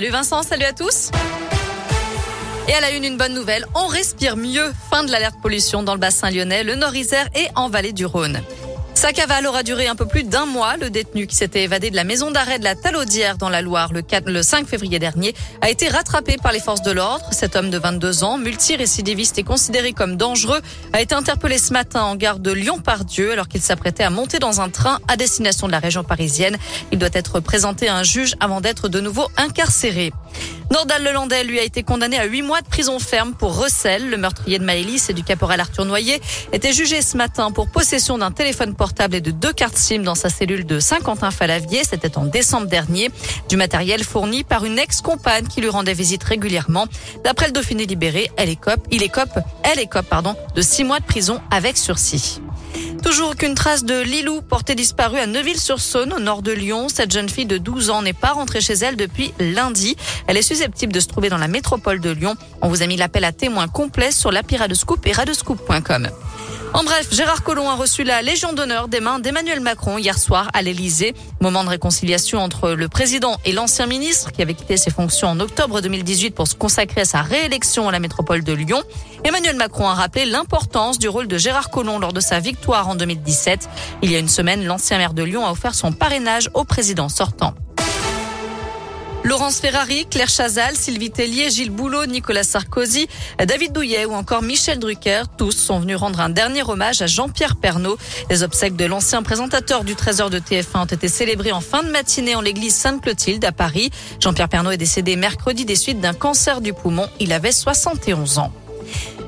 Salut Vincent, salut à tous. Et à la une, une bonne nouvelle, on respire mieux. Fin de l'alerte pollution dans le bassin lyonnais, le Nord-Isère et en vallée du Rhône. Sa cavale aura duré un peu plus d'un mois. Le détenu qui s'était évadé de la maison d'arrêt de la Talaudière dans la Loire le, 4, le 5 février dernier a été rattrapé par les forces de l'ordre. Cet homme de 22 ans, multirécidiviste et considéré comme dangereux, a été interpellé ce matin en gare de Lyon-Pardieu alors qu'il s'apprêtait à monter dans un train à destination de la région parisienne. Il doit être présenté à un juge avant d'être de nouveau incarcéré. Nordal Lelandais, lui, a été condamné à huit mois de prison ferme pour recel. Le meurtrier de Maëlys et du caporal Arthur Noyer était jugé ce matin pour possession d'un téléphone portable et de deux cartes SIM dans sa cellule de Saint-Quentin-Falavier. C'était en décembre dernier. Du matériel fourni par une ex-compagne qui lui rendait visite régulièrement. D'après le Dauphiné libéré, elle écope, il écope, elle écope, pardon, de six mois de prison avec sursis. Toujours qu'une trace de Lilou portée disparue à Neuville-sur-Saône, au nord de Lyon. Cette jeune fille de 12 ans n'est pas rentrée chez elle depuis lundi. Elle est susceptible de se trouver dans la métropole de Lyon. On vous a mis l'appel à témoins complet sur l'appli Radescoop et radescoop.com. En bref, Gérard Collomb a reçu la Légion d'honneur des mains d'Emmanuel Macron hier soir à l'Elysée. Moment de réconciliation entre le président et l'ancien ministre qui avait quitté ses fonctions en octobre 2018 pour se consacrer à sa réélection à la métropole de Lyon. Emmanuel Macron a rappelé l'importance du rôle de Gérard Collomb lors de sa victoire en 2017. Il y a une semaine, l'ancien maire de Lyon a offert son parrainage au président sortant. Laurence Ferrari, Claire Chazal, Sylvie Tellier, Gilles Boulot, Nicolas Sarkozy, David Douillet ou encore Michel Drucker, tous sont venus rendre un dernier hommage à Jean-Pierre Pernaud. Les obsèques de l'ancien présentateur du Trésor de TF1 ont été célébrées en fin de matinée en l'église Sainte-Clotilde à Paris. Jean-Pierre Pernaud est décédé mercredi des suites d'un cancer du poumon. Il avait 71 ans.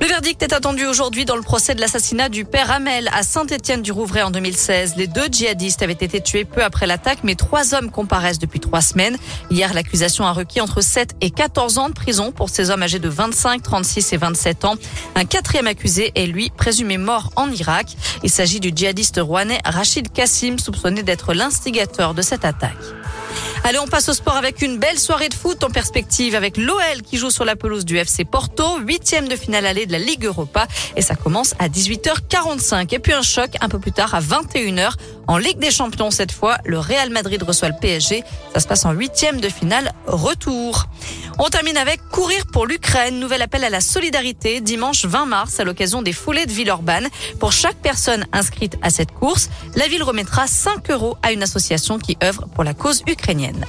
Le verdict est attendu aujourd'hui dans le procès de l'assassinat du père Hamel à Saint-Étienne-du-Rouvray en 2016. Les deux djihadistes avaient été tués peu après l'attaque, mais trois hommes comparaissent depuis trois semaines. Hier, l'accusation a requis entre 7 et 14 ans de prison pour ces hommes âgés de 25, 36 et 27 ans. Un quatrième accusé est lui présumé mort en Irak. Il s'agit du djihadiste rouennais Rachid Kassim, soupçonné d'être l'instigateur de cette attaque. Allez, on passe au sport avec une belle soirée de foot en perspective avec l'OL qui joue sur la pelouse du FC Porto, huitième de finale allée de la Ligue Europa et ça commence à 18h45. Et puis un choc un peu plus tard à 21h en Ligue des Champions cette fois. Le Real Madrid reçoit le PSG. Ça se passe en huitième de finale retour. On termine avec courir pour l'Ukraine. Nouvel appel à la solidarité dimanche 20 mars à l'occasion des foulées de Villeurbanne. Pour chaque personne inscrite à cette course, la ville remettra 5 euros à une association qui œuvre pour la cause ukrainienne.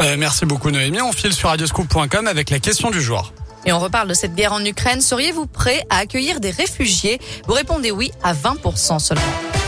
Euh, merci beaucoup Noémie. On file sur radioscoop.com avec la question du jour. Et on reparle de cette guerre en Ukraine. Seriez-vous prêt à accueillir des réfugiés? Vous répondez oui à 20% seulement.